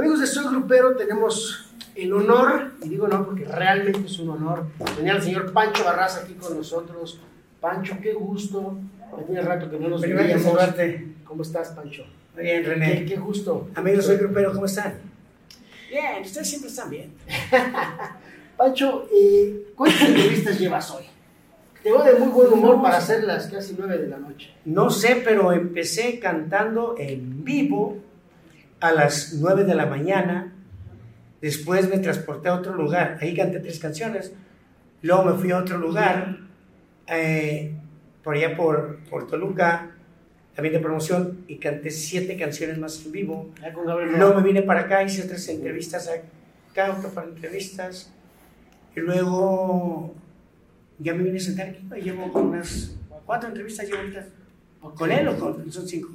Amigos de Soy Grupero, tenemos el honor, y digo no porque realmente es un honor, tener al señor Pancho Barraza aquí con nosotros. Pancho, qué gusto. Tenía rato que no nos veíamos. saludarte. ¿Cómo estás, Pancho? Muy bien, Qué, René. qué gusto. Amigos, soy grupero, ¿cómo están? Bien, ustedes siempre están bien. Pancho, eh, ¿cuántas entrevistas llevas hoy? Te veo de muy buen humor para hacer las casi nueve de la noche. No sé, pero empecé cantando en vivo a las 9 de la mañana. Después me transporté a otro lugar. Ahí canté tres canciones. Luego me fui a otro lugar, eh, por allá por, por Toluca, también de promoción, y canté siete canciones más en vivo. Con Gabriel Luego me vine para acá, hice otras entrevistas acá, otro para entrevistas. Y luego ya me vine a sentar aquí. y Llevo unas cuatro entrevistas llevo ahorita. ¿Con él o con Son cinco.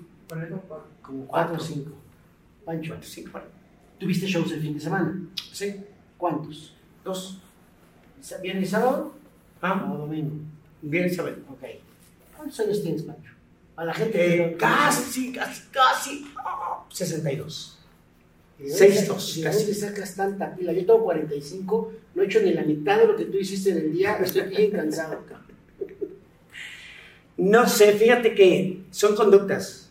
Como cuatro o cinco. Pancho, cinco, cuatro. ¿tuviste shows el fin de semana? Sí, ¿Cuántos? dos. ¿Viernes y sábado? Ah, ¿O domingo? bien Isabel. Ok. ¿Cuántos años tienes, Pancho? A la gente Eh, casi, casi, casi. ah, 62. ¿De dónde seis, dos, ¿De casi. dónde sacas tanta pila? Yo tengo 45, no he hecho ni la mitad de lo que tú hiciste en el día, estoy bien cansado. cabrón. No sé, fíjate que son conductas.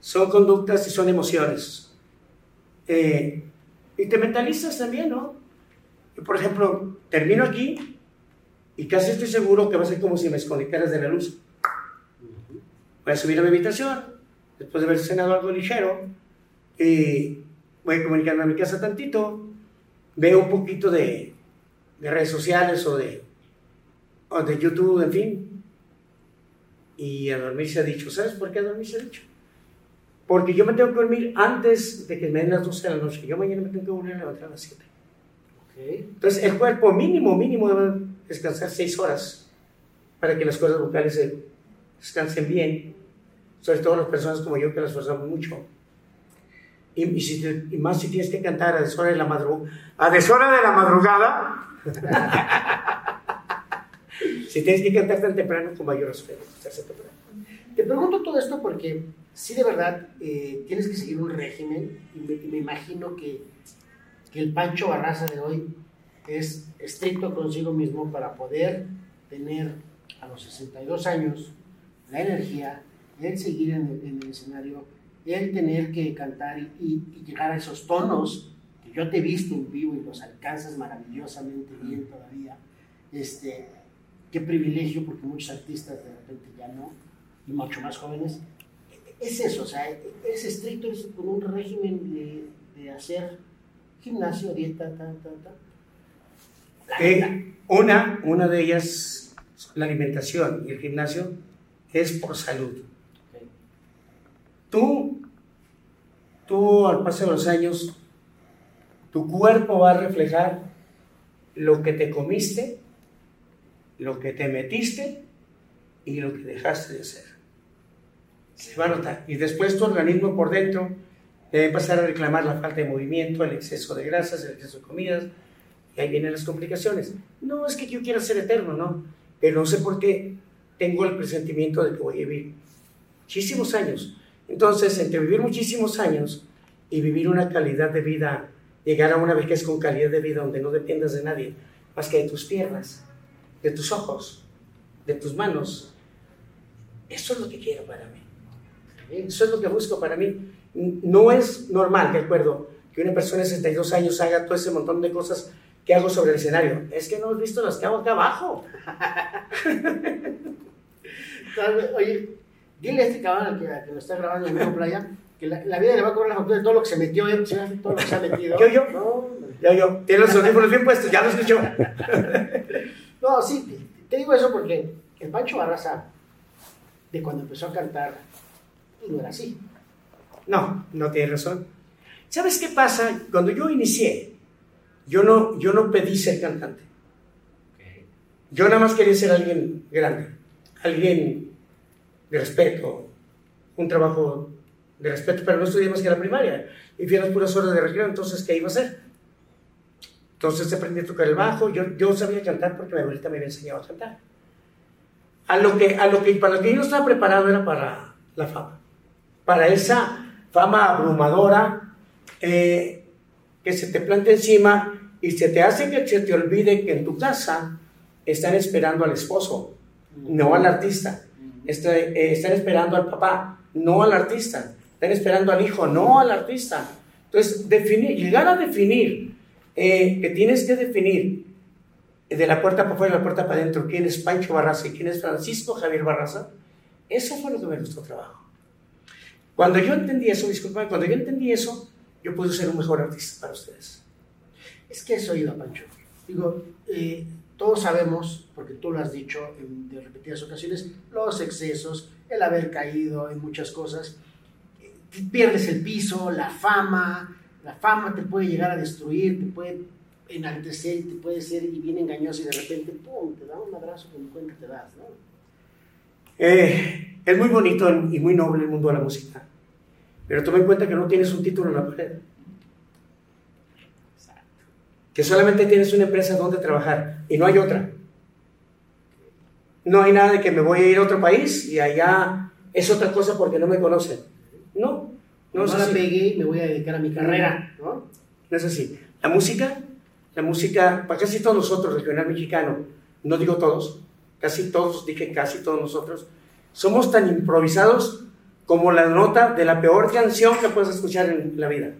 Son conductas y son emociones. Eh, y te mentalizas también, ¿no? Por ejemplo, termino aquí y casi estoy seguro que va a ser como si me desconectaras de la luz. Voy a subir a mi habitación, después de haber cenado algo ligero, voy a comunicarme a mi casa tantito, veo un poquito de, de redes sociales o de, o de YouTube, en fin, y a dormir se ha dicho. ¿Sabes por qué a dormir se ha dicho? Porque yo me tengo que dormir antes de que me den las 12 de la noche. Yo mañana me tengo que volver a levantar a las 7. Ok. Entonces, el cuerpo mínimo, mínimo debe descansar 6 horas para que las cuerdas vocales se descansen bien. Sobre todo las personas como yo que las forzamos mucho. Y, y si te- y más si tienes que cantar a deshora de la madrugada. A deshora de la madrugada. si tienes que cantar tan temprano, con mayor respeto. Te pregunto todo esto porque sí de verdad eh, tienes que seguir un régimen y me, imagino que, que el Pancho Barraza de hoy es estricto consigo mismo para poder tener a los 62 años la energía, el seguir en el, en el escenario, el tener que cantar y llegar a esos tonos que yo te he visto en vivo y los alcanzas maravillosamente bien todavía. Este, qué privilegio porque muchos artistas de repente ya no y mucho más jóvenes, es eso, o sea, es estricto es con un régimen de, de hacer gimnasio, dieta, ta, ta, ta. Eh, una, una de ellas, la alimentación y el gimnasio, es por salud. Tú, tú al paso de los años, tu cuerpo va a reflejar lo que te comiste, lo que te metiste y lo que dejaste de hacer. Se va a notar. Y después tu organismo por dentro debe empezar a reclamar la falta de movimiento, el exceso de grasas, el exceso de comidas, y ahí vienen las complicaciones. No es que yo quiera ser eterno, no, pero no sé por qué tengo el presentimiento de que voy a vivir muchísimos años. Entonces, entre vivir muchísimos años y vivir una calidad de vida, llegar a una vejez con calidad de vida donde no dependas de nadie, más que de tus piernas, de tus ojos, de tus manos, eso es lo que quiero para mí. Eso es lo que busco para mí. No es normal, de acuerdo, que una persona de 62 años haga todo ese montón de cosas que hago sobre el escenario. Es que no has visto las que hago acá abajo. Oye, dile a este cabrón que, nos está grabando en Nuevo Playa que la, la vida le va a cobrar la factura de todo lo que se metió, ¿eh? Todo lo que se ha metido. ¿Yo, yo? No. Ya yo, tiene los audífonos bien puestos, ya lo escuchó. No, sí, te- digo eso porque el Pancho Barraza, de cuando empezó a cantar, no era así. No, no tiene razón. ¿Sabes qué pasa? Cuando yo inicié, yo no, yo no pedí ser cantante. Yo nada más quería ser alguien grande, alguien de respeto, un trabajo de respeto, pero no estudié más que la primaria. Y fui a las puras horas de recreo, entonces, ¿qué iba a hacer? Entonces aprendí a tocar el bajo, yo, yo sabía cantar porque mi abuelita me había enseñado a cantar. A lo que, a lo que, para lo que yo estaba preparado era para la fama, para esa fama abrumadora eh, que se te plante encima y se te hace que se te olvide que en tu casa están esperando al esposo, no al artista. Eh, están esperando al papá, no al artista. Están esperando al hijo, no al artista. Entonces, definir, llegar a definir eh, que tienes que definir de la puerta para afuera y la puerta para adentro quién es Pancho Barraza y quién es Francisco Javier Barraza, eso fue lo que me gustó trabajo. Cuando yo entendí eso, disculpa, cuando yo entendí eso, yo pude ser un mejor artista para ustedes. Es que eso iba, Pancho. Digo, eh, todos sabemos, porque tú lo has dicho en de repetidas ocasiones, los excesos, el haber caído en muchas cosas, eh, pierdes el piso, la fama, la fama te puede llegar a destruir, te puede enaltecer, te puede ser y bien engañoso y de repente, ¡pum!, te da un abrazo que ni cuenta te das, ¿no? Eh, es muy bonito y muy noble el mundo de la música, pero toma en cuenta que no tienes un título en la pared que solamente tienes una empresa donde trabajar y no hay otra. No hay nada de que me voy a ir a otro país y allá es otra cosa porque no me conocen. No, no, es así. pegué me voy a dedicar a mi carrera, ¿no? No es así. La música, la música, para casi todos nosotros, regional mexicano, no digo todos, casi todos, dije casi todos nosotros, somos tan improvisados como la nota de la peor canción que puedes escuchar en la vida.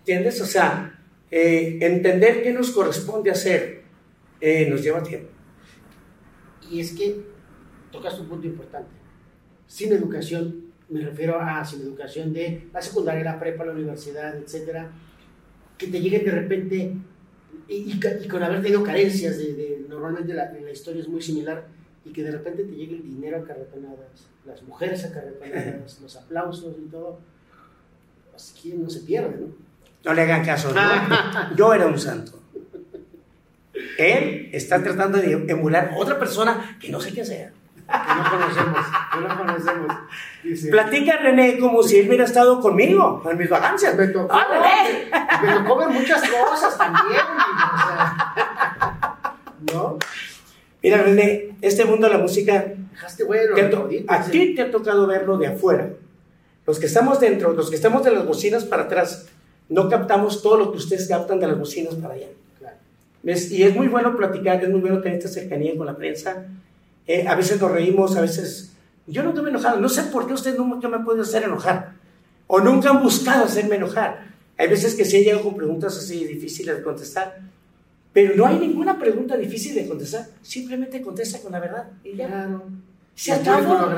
¿Entiendes? O sea, eh, entender qué nos corresponde hacer eh, nos lleva tiempo. Y es que tocas un punto importante. Sin educación, me refiero a sin educación de la secundaria, la prepa, la universidad, etcétera, que te lleguen de repente y, con haber tenido carencias, de, normalmente la, la, historia es muy similar, y que de repente te llegue el dinero a carretonadas, las mujeres a carretonadas, los aplausos y todo, pues quién no se pierde, ¿no? No le hagan caso. Yo era un santo. Él está tratando de emular a otra persona que no sé qué sea. Que no conocemos, que no conocemos. Platica René como si él hubiera estado conmigo en mis vacancias. Me tocó, ah, René. Me tocó ver muchas cosas también. ¿No? Mira, René, este mundo de la música. Dejaste bueno. a ti te ha tocado verlo de afuera. Los que estamos dentro, los que estamos de las bocinas para atrás, no captamos todo lo que ustedes captan de las bocinas para allá. Y es muy bueno platicar, es muy bueno tener esta cercanía con la prensa. Eh, a veces nos reímos, a veces... Yo no me enojado, no sé por qué ustedes nunca me han podido hacer enojar. O nunca han buscado hacerme enojar. Hay veces que sí he llegado con preguntas así difíciles de contestar. Pero no hay ninguna pregunta difícil de contestar. Simplemente contesta con la verdad. Y ya. Se acabó.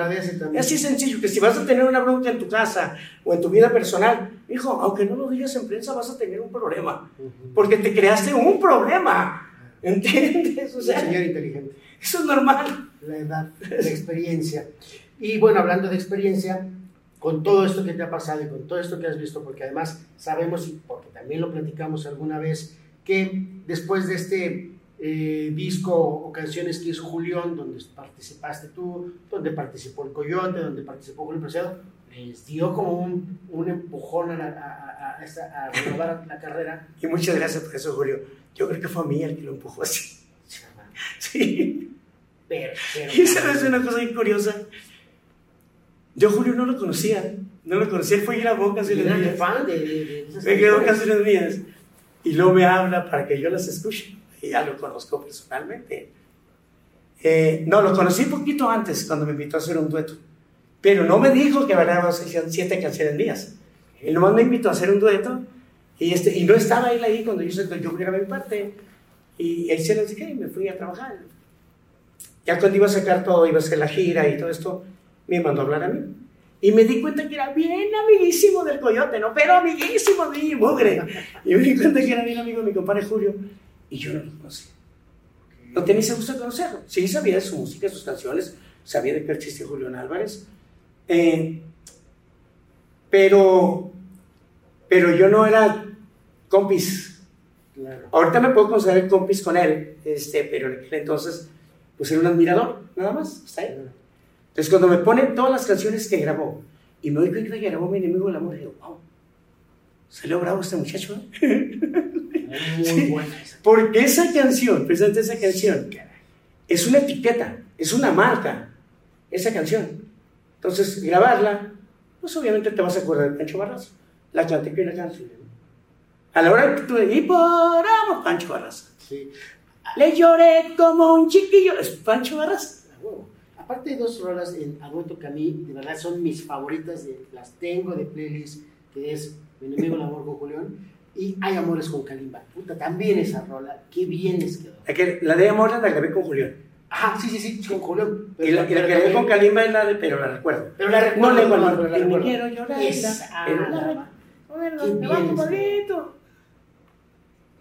Es así sencillo, que si vas a tener una bronca en tu casa o en tu vida personal, hijo, aunque no lo digas en prensa, vas a tener un problema. Porque te creaste un problema. ¿Entiendes? O sea, señor inteligente. Eso es normal. La edad, la experiencia. Y bueno, hablando de experiencia, con todo esto que te ha pasado y con todo esto que has visto, porque además sabemos, y porque también lo platicamos alguna vez, que después de este eh, disco o canciones que hizo Julián, donde participaste tú, donde participó el Coyote, donde participó Julio Preciado, les dio como un, un empujón a, a, a, renovar la carrera. Y muchas gracias por eso, Julio. Yo creo que fue a mí el que lo empujó así. Sí. Pero, pero, y sabes una cosa muy curiosa. Yo Julio no lo conocía. No lo conocía, fue y grabó canciones mías. fan de, de, Me quedó canciones mías. Y luego me habla para que yo las escuche ya lo conozco personalmente. Eh, no, lo conocí poquito antes, cuando me invitó a hacer un dueto. Pero no me dijo que grababa siete canciones mías. Él nomás me invitó a hacer un dueto y, este, y no estaba él ahí cuando yo, yo grabé mi parte. Y él se lo dije y me fui a trabajar. Ya cuando iba a sacar todo, iba a hacer la gira y todo esto, me mandó a hablar a mí. Y me di cuenta que era bien amiguísimo del coyote, ¿no? Pero amiguísimo de mi mugre. Y me di cuenta que era bien amigo de mi compadre Julio. Y yo no lo conocía. No tenía ese gusto de conocerlo. Sí sabía de su música, sus canciones, sabía de qué existía Julián Álvarez. Eh, pero, pero yo no era compis. Ahorita me puedo considerar compis con él, este, pero en aquel entonces, pues era un admirador, nada más. Está ahí. Entonces, cuando me ponen todas las canciones que grabó y me doy cuenta que grabó Mi enemigo del amor, digo, wow, salió bravo este muchacho. ¿eh? Muy buena Porque esa canción, presente esa canción, es una etiqueta, es una marca, esa canción. Entonces, grabarla, pues obviamente te vas a acordar de Pancho Barrazo. la canté que la canción. A la hora que tú y por amo Pancho Barras. Sí. Le lloré como un chiquillo. Es Pancho Barras. Aparte de dos rolas en Aguento que a mí, de verdad, son mis favoritas, de- las tengo de playlist, que es Mi enemigo el amor con Julián y Hay amores con Kalimba. Puta, también esa rola, qué bien les quedó. La, que- la de Amor la grabé con Julián. Ajá, sí, sí, sí, con Julián. Y la, y la que grabé con Kalimba es la de, pero la recuerdo. Pero la recuerdo. No le pero vuelvo la recuerdo. quiero llorar. Esa, pero la recuerdo. Bueno, Qué me bien va está. bonito.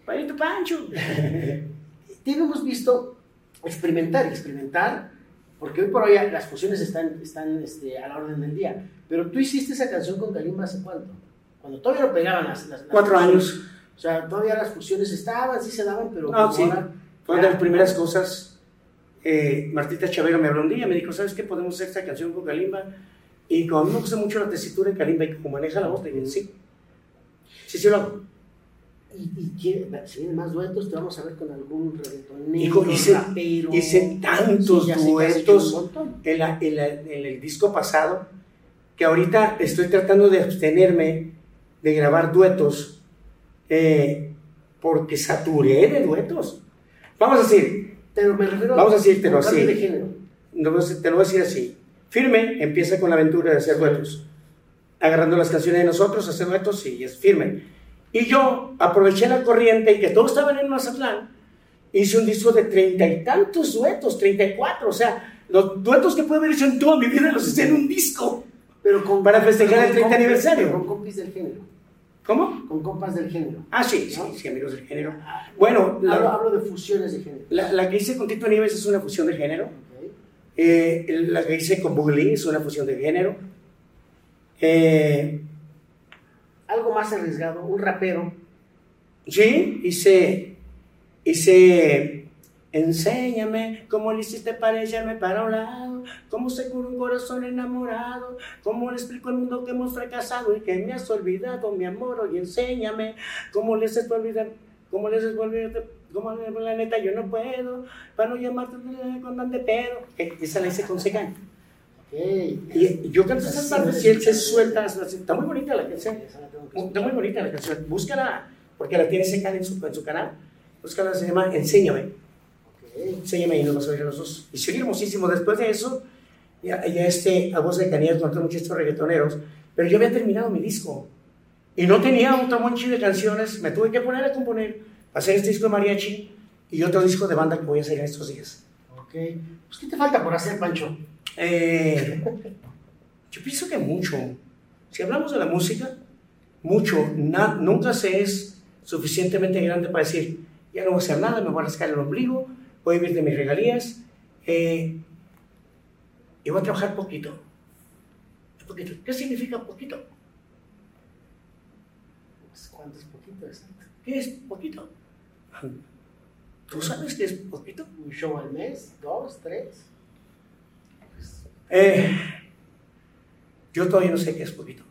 Palito Pancho. Te hemos visto experimentar, experimentar, porque hoy por hoy las fusiones están, están este, a la orden del día. Pero tú hiciste esa canción con Kalimba hace cuánto? Cuando todavía no pegaban las, las- Cuatro años. O sea, todavía las fusiones estaban, sí se daban, pero Ah, como sí. ahora- Fue una de las primeras cosas. Eh, Martita Chavero me habló un día, me dijo, ¿sabes qué? Podemos hacer esta canción con Kalimba. Y como a mí me gusta mucho la tesitura de Kalimba y como maneja la voz, le dije, sí. Sí, sí lo hago. Y, y quiere- si vienen más duetos, te vamos a ver con algún reggaetonero, hice- rapero. hice tantos Sí, duetos. En, la- en la- en el disco pasado, que ahorita estoy tratando de abstenerme de grabar duetos, eh, porque saturé de duetos. Vamos a decir, Pero me refiero Vamos a decírtelo así. de género. te lo voy a decir así. Firme empieza con la aventura de hacer duetos, agarrando las canciones de nosotros, hacer duetos y es firme. Y yo aproveché la corriente y que todos estaban en Mazatlán, hice un disco de treinta y tantos duetos, treinta y cuatro, o sea, los duetos que pude haber hecho en toda mi vida los hice en un disco. Pero con, Para festejar el con 30 compas- aniversario. Con compis del género. ¿Cómo? Con compas del género. Ah, sí, sí, ¿No? sí, amigos del género. Bueno, Hablo, la, hablo de fusiones de género. la- la que hice con Tito Nieves es una fusión de género. Eh, la que hice con Bugly es una fusión de género. Eh, Algo más arriesgado, un rapero. sí, hice, hice, enséñame cómo le hiciste para para un lado, cómo se cura un corazón enamorado, cómo le explico al mundo que hemos fracasado y que me has olvidado, mi amor, oye, enséñame cómo le haces olvidar, cómo le haces olvidarte, cómo la neta yo no puedo, para no llamarte con tan de pedo. Esa la hice con Secan. Ok. Y yo canto esas partes y él se suelta. Está muy bonita la canción. Que Está muy bonita la canción. Búscala, porque la tiene Secan en su, en su canal. Búscala, se llama Enséñame. Ok. Enséñame y nos vas a oír los dos. Y se oye hermosísimo. Después de eso, ya, ya este, a voz de Canías con muchos estos reggaetoneros. Pero yo había terminado mi disco. Y no tenía otro monchi de canciones. Me tuve que poner a componer. para Hacer este disco de mariachi y otro disco de banda que voy a hacer en estos días. Ok. Pues, ¿qué te falta por hacer, Pancho? Eh, yo pienso que mucho. Si hablamos de la música, mucho. Na- nunca se es suficientemente grande para decir, ya no voy a hacer nada, me voy a rascar el ombligo, voy a vivir de mis regalías eh, y voy a trabajar poquito. poquito. ¿Qué significa poquito? Pues, ¿Cuánto es poquito? ¿Qué es poquito? ¿Tú sabes qué es poquito? ¿Un show al mes? ¿Dos? ¿Tres? Eh, yo todavía no sé qué es poquito.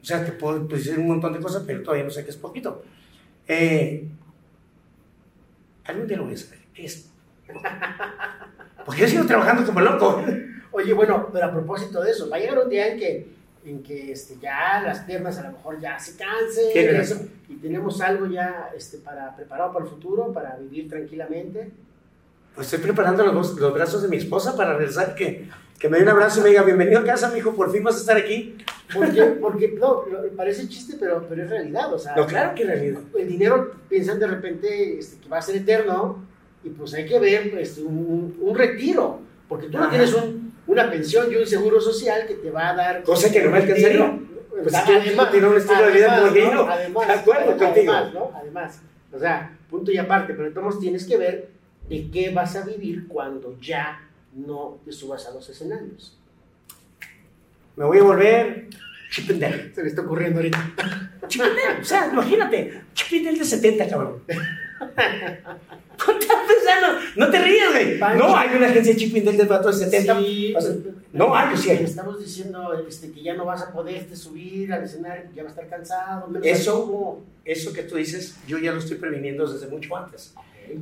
O sea, te puedo decir un montón de cosas, pero todavía no sé qué es poquito. Eh, algún día lo voy a saber. ¿Qué es? Porque yo sigo trabajando como loco. Oye, bueno, pero a propósito de eso, va a llegar un día en que, en que este, ya las piernas a lo mejor ya se cansen y eso, y tenemos algo ya este, para, preparado para el futuro, para vivir tranquilamente. Pues estoy preparando los, los brazos de mi esposa para regresar, que, que me dé un abrazo y me diga, bienvenido a casa, mijo, por fin vas a estar aquí. Porque, porque no, parece chiste, pero, pero es realidad. O sea, No, claro que en realidad. el dinero piensan de repente este, que va a ser eterno y pues hay que ver pues, un, un retiro, porque tú no tienes un- una pensión y un seguro social que te va a dar... Cosa que no me alcanzaría. Pues es que yo tengo un estilo de vida muy ¿no? Además, De acuerdo además, contigo. ¿no? Además, o sea, punto y aparte, pero entonces tienes que ver de qué vas a vivir cuando ya no te subas a los escenarios. Me voy a volver chipendel. Se me está ocurriendo ahorita. Chipendel, o sea, imagínate, chipendel de 70, cabrón. ¿Cuánto estás pensando? No te rías, güey. No hay una agencia chipendel del vato de 70. Sí, O sea, no hay, sí hay. Estamos diciendo este, que ya no vas a poderte subir al escenario, ya vas a estar cansado. menos Eso-. Eso que tú dices, yo ya lo estoy previniendo desde mucho antes.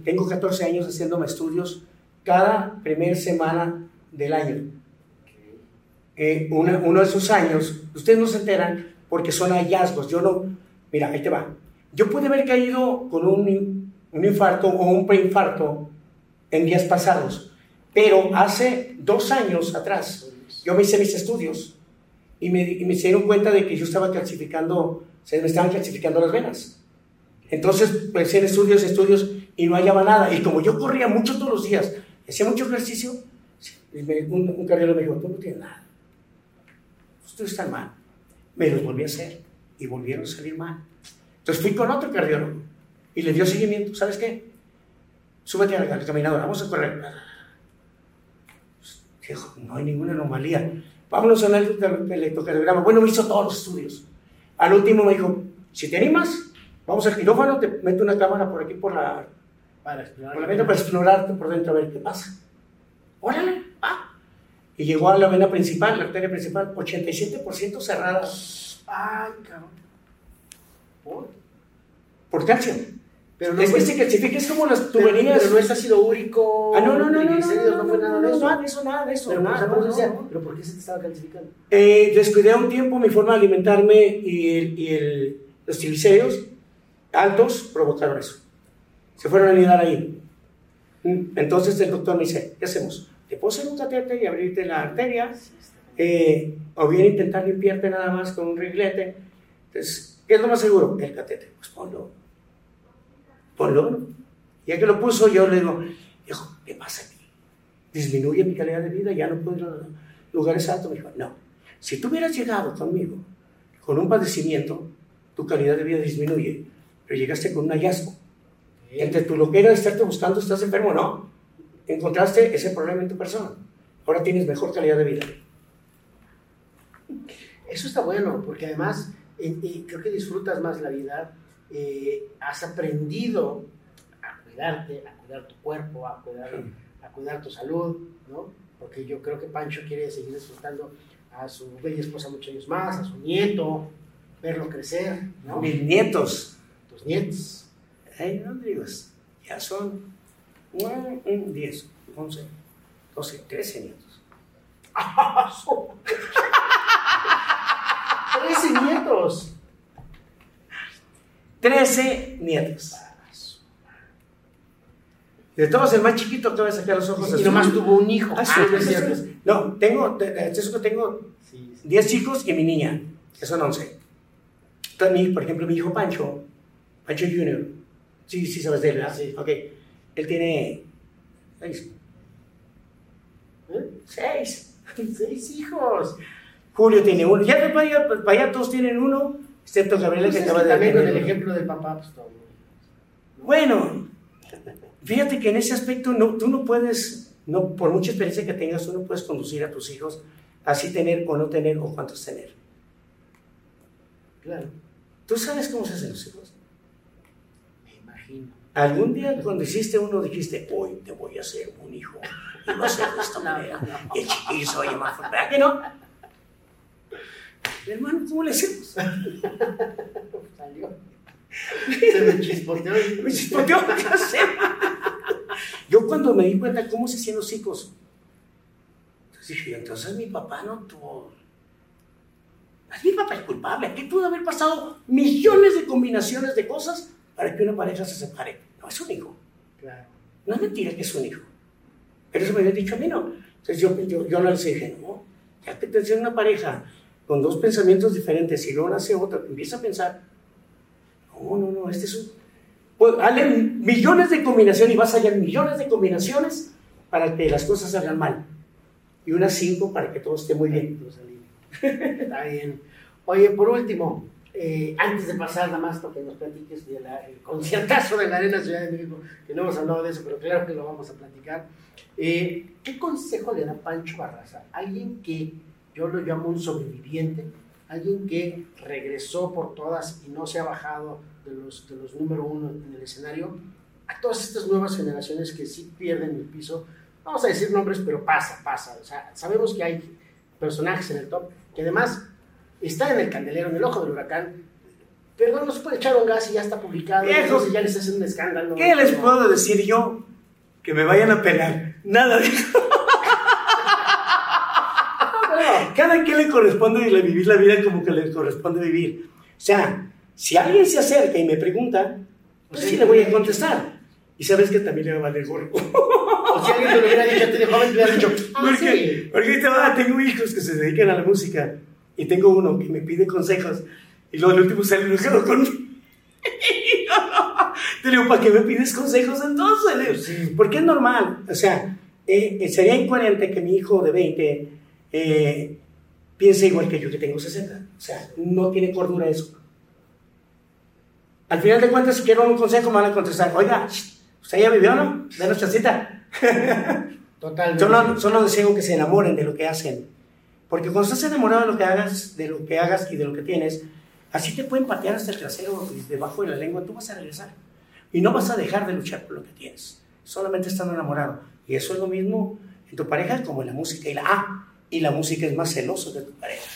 Tengo 14 años haciéndome estudios cada primer semana del año. Eh, una- uno de esos años, ustedes no se enteran porque son hallazgos. Yo no, mira, ahí te va. Yo pude haber caído con un, un infarto o un preinfarto en días pasados, pero hace dos años atrás yo me hice mis estudios y me, y me dieron cuenta de que yo estaba calcificando, se me estaban calcificando las venas. Entonces pensé en estudios, estudios y no hallaba nada. Y como yo corría mucho todos los días, hacía mucho ejercicio, un, un cardiólogo me dijo, tú no tienes nada. Ustedes están mal. Me los volví a hacer y volvieron a salir mal. Entonces fui con otro cardiólogo y le dio seguimiento. ¿Sabes qué? Súbete a la caminadora, vamos a correr. Dijo, no hay ninguna anomalía. Vámonos a un electrocardiograma. Bueno, me hizo todos los estudios. Al último me dijo, si te animas, Vamos al quirófano, te meto una cámara por aquí por la. Para explorar. Por la para explorarte por dentro a ver qué pasa. Órale, ah. Y llegó a la vena principal, la arteria principal, 87% cerrada. Ay, cabrón. ¿Por? Por calcio. Pero no es que se calcifica, es como las tuberías. Pero, no es ácido úrico. Ah, no, no, no. No, no, no, fue nada de eso. Nada de eso, nada de eso. Pero, nada, no, no, ¿Pero por qué se te estaba calcificando? Eh, descuidé un tiempo mi forma de alimentarme y, el, y el, los triglicéridos altos provocaron eso. Se fueron a anidar ahí. Entonces el doctor me dice, ¿qué hacemos? ¿Te puedo hacer un catéter y abrirte la arteria? Eh, o bien intentar limpiarte nada más con un riglete. Entonces, ¿qué es lo más seguro? El catéter. Pues ponlo. Ponlo. Ya que lo puso, yo le digo, hijo, ¿qué pasa aquí? Disminuye mi calidad de vida, ya no puedo ir a lugares altos. Me dijo, no. Si tú hubieras llegado conmigo con un padecimiento, tu calidad de vida disminuye pero llegaste con un hallazgo. Entre tu loquera de estarte buscando, estás enfermo, no. Encontraste ese problema en tu persona. Ahora tienes mejor calidad de vida. Eso está bueno, porque además creo que disfrutas más la vida. Eh, has aprendido a cuidarte, a cuidar tu cuerpo, a cuidar, a cuidar tu salud, ¿no? Porque yo creo que Pancho quiere seguir disfrutando a su bella esposa muchos años más, a su nieto, verlo crecer, ¿no? Mis nietos nietos. Ay, no digo, ya son 10, 11, 12, 13 nietos. 13 nietos. 13 nietos. De todos, el más chiquito acaba de sacar los ojos. Y nomás tuvo un hijo. Ah, ah, no, tengo, tengo 10 hijos y mi niña, que son 11. Entonces, por ejemplo, mi hijo Pancho Pancho Junior. Sí, sí sabes de él, ¿verdad? Sí. Ok. Él tiene seis. ¿Eh? Seis. Seis hijos. Julio tiene uno. Ya para allá, para allá todos tienen uno, excepto Gabriela que acaba de también con el ejemplo del papá, pues todo. Bueno, fíjate que en ese aspecto no, tú no puedes, no, por mucha experiencia que tengas, tú no puedes conducir a tus hijos así tener o no tener o cuántos tener. Claro. ¿Tú sabes cómo se hacen los hijos? Algún día cuando hiciste uno dijiste, hoy te voy a hacer un hijo. Y va a ser de esta manera. Y el chiquillo oye más ¿verdad que no? Hermano, ¿cómo le hacemos? Salió. Se me chispoteó. Me chispoteó, ¿qué hacemos? Yo cuando me di cuenta cómo se hacían los hijos, entonces dije, entonces mi papá no tuvo... Mi papá es culpable. Aquí pudo haber pasado millones de combinaciones de cosas para que una pareja se separe. No, es un hijo. Claro. No es mentira que es un hijo. Pero eso me había dicho a mí, ¿no? Entonces yo, yo, yo no les dije, no, ya que te una pareja con dos pensamientos diferentes y luego nace otra, empieza a pensar, no, no, no, este es un... Pues, dale millones de combinaciones y vas a hallar millones de combinaciones para que las cosas salgan mal. Y unas cinco para que todo esté muy bien. Está bien. Oye, por último, eh, antes de pasar nada más para que nos platiques del conciertazo de la Arena Ciudad de México, que no hemos hablado de eso, pero claro que lo vamos a platicar. Eh, ¿Qué consejo le da Pancho Barraza? Alguien que yo lo llamo un sobreviviente, alguien que regresó por todas y no se ha bajado de los, de los número uno en el escenario, a todas estas nuevas generaciones que sí pierden el piso, vamos a decir nombres, pero pasa, pasa. O sea, sabemos que hay personajes en el top que además está en el candelero, en el ojo del huracán, pero no se puede echar un gas y ya está publicado, entonces ya les hacen un escándalo. ¿Qué les puedo decir yo? Que me vayan a pegar. Nada de eso. a cada quien le corresponde vivir la vida como que le corresponde vivir. O sea, si alguien se acerca y me pregunta, pues sí le voy a contestar. Y sabes que también le va a valer gorro. O si alguien te lo hubiera dicho, te joven, te hubiera dicho, ah, porque, sí. porque te va, tengo hijos que se dedican a la música y tengo uno que me pide consejos y luego el último sale enojado conmigo. Te digo, ¿para qué me pides consejos entonces? Le Sí. Porque es normal. O sea, eh, eh, sería incoherente que mi hijo de 20 eh, piense igual que yo que tengo 60. O sea, no tiene cordura eso. Al final de cuentas, si quiero un consejo, me van a contestar, oiga, ¿usted ya vivió, no? Denos chancita. Totalmente. Solo, solo deseo que se enamoren de lo que hacen. Porque cuando estás enamorado de lo que hagas, de lo que hagas y de lo que tienes, así te pueden patear hasta el trasero y debajo de la lengua, tú vas a regresar. Y no vas a dejar de luchar por lo que tienes. Solamente estando enamorado. Y eso es lo mismo en tu pareja como en la música. Y la, ah, y la música es más celoso que tu pareja.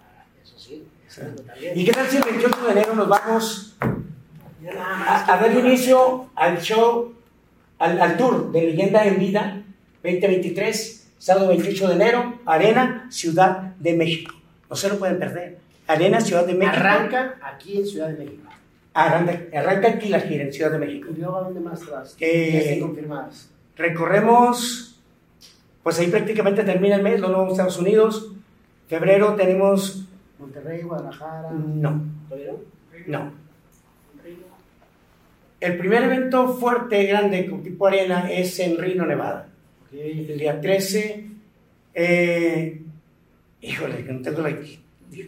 Ah, Eso sí, eso también. ¿Y qué tal si el 28 de enero nos vamos a, a dar inicio al show, al, al tour de Leyenda en Vida 2023, sábado 28 de enero, Arena, Ciudad de México. No se lo pueden perder. Arena, Ciudad de México. Arranca aquí en Ciudad de México. Arranca, arranca aquí la gira en Ciudad de México. ¿Y luego a dónde más vas? Eh, confirmadas. Recorremos, pues ahí prácticamente termina el mes, luego vamos a Estados Unidos. Febrero tenemos, Monterrey, Guadalajara. no, ¿Todavía no? no. El primer evento fuerte, grande, con tipo arena, es en Reno, Nevada. El día 13, eh, híjole, que no tengo la,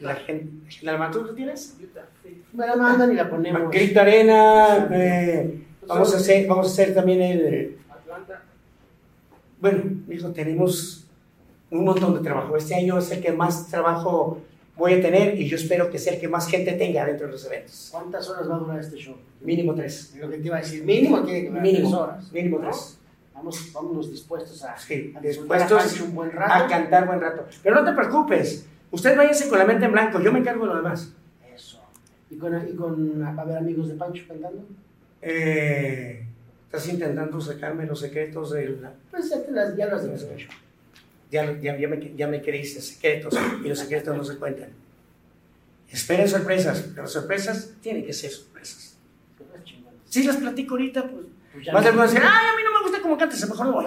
la gente. ¿La maratón que tienes? Me la mandan y la ponemos. Grita Arena, eh, vamos, a hacer, vamos a hacer también el. Bueno, hijo, tenemos un montón de trabajo. Este año es el que más trabajo voy a tener y yo espero que sea el que más gente tenga dentro de los eventos. ¿Cuántas horas va a durar este show? Mínimo tres. Lo que te iba a decir, mínimo tiene que durar Mínimo, tres horas. mínimo ¿no? Vamos, vámonos dispuestos a, Sí, a a dispuestos Pancho un buen rato. a cantar buen rato. Pero no te preocupes, usted váyase con la mente en blanco, yo me encargo de lo demás. Eso. ¿Y con, y con a haber amigos de Pancho cantando? Eh, estás intentando sacarme los secretos de la... Pues ya, te las, ya las debes Pancho. Ya, ya, ya me, ya me queréis secretos y los secretos no se cuentan. Esperen sorpresas, pero sorpresas tienen que ser sorpresas. Si las platico ahorita, pues Pues ya más de algunos decir, ay, a mí gusta cómo cantas, mejor no voy.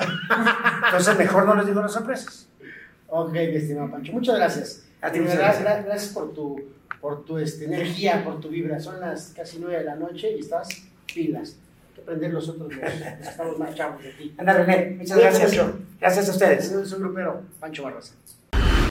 Entonces mejor no les digo las sorpresas. Ok, mi estimado Pancho, muchas gracias. A ti gracias. gra- gracias por tu, por tu este, energía, por tu vibra. Son las casi nueve de la noche y estás pilas. Hay que prender los otros dos. Estamos más chavos de ti. Anda, René, muchas gracias. Gracias a ustedes. Es un grupero, Pancho Barraza.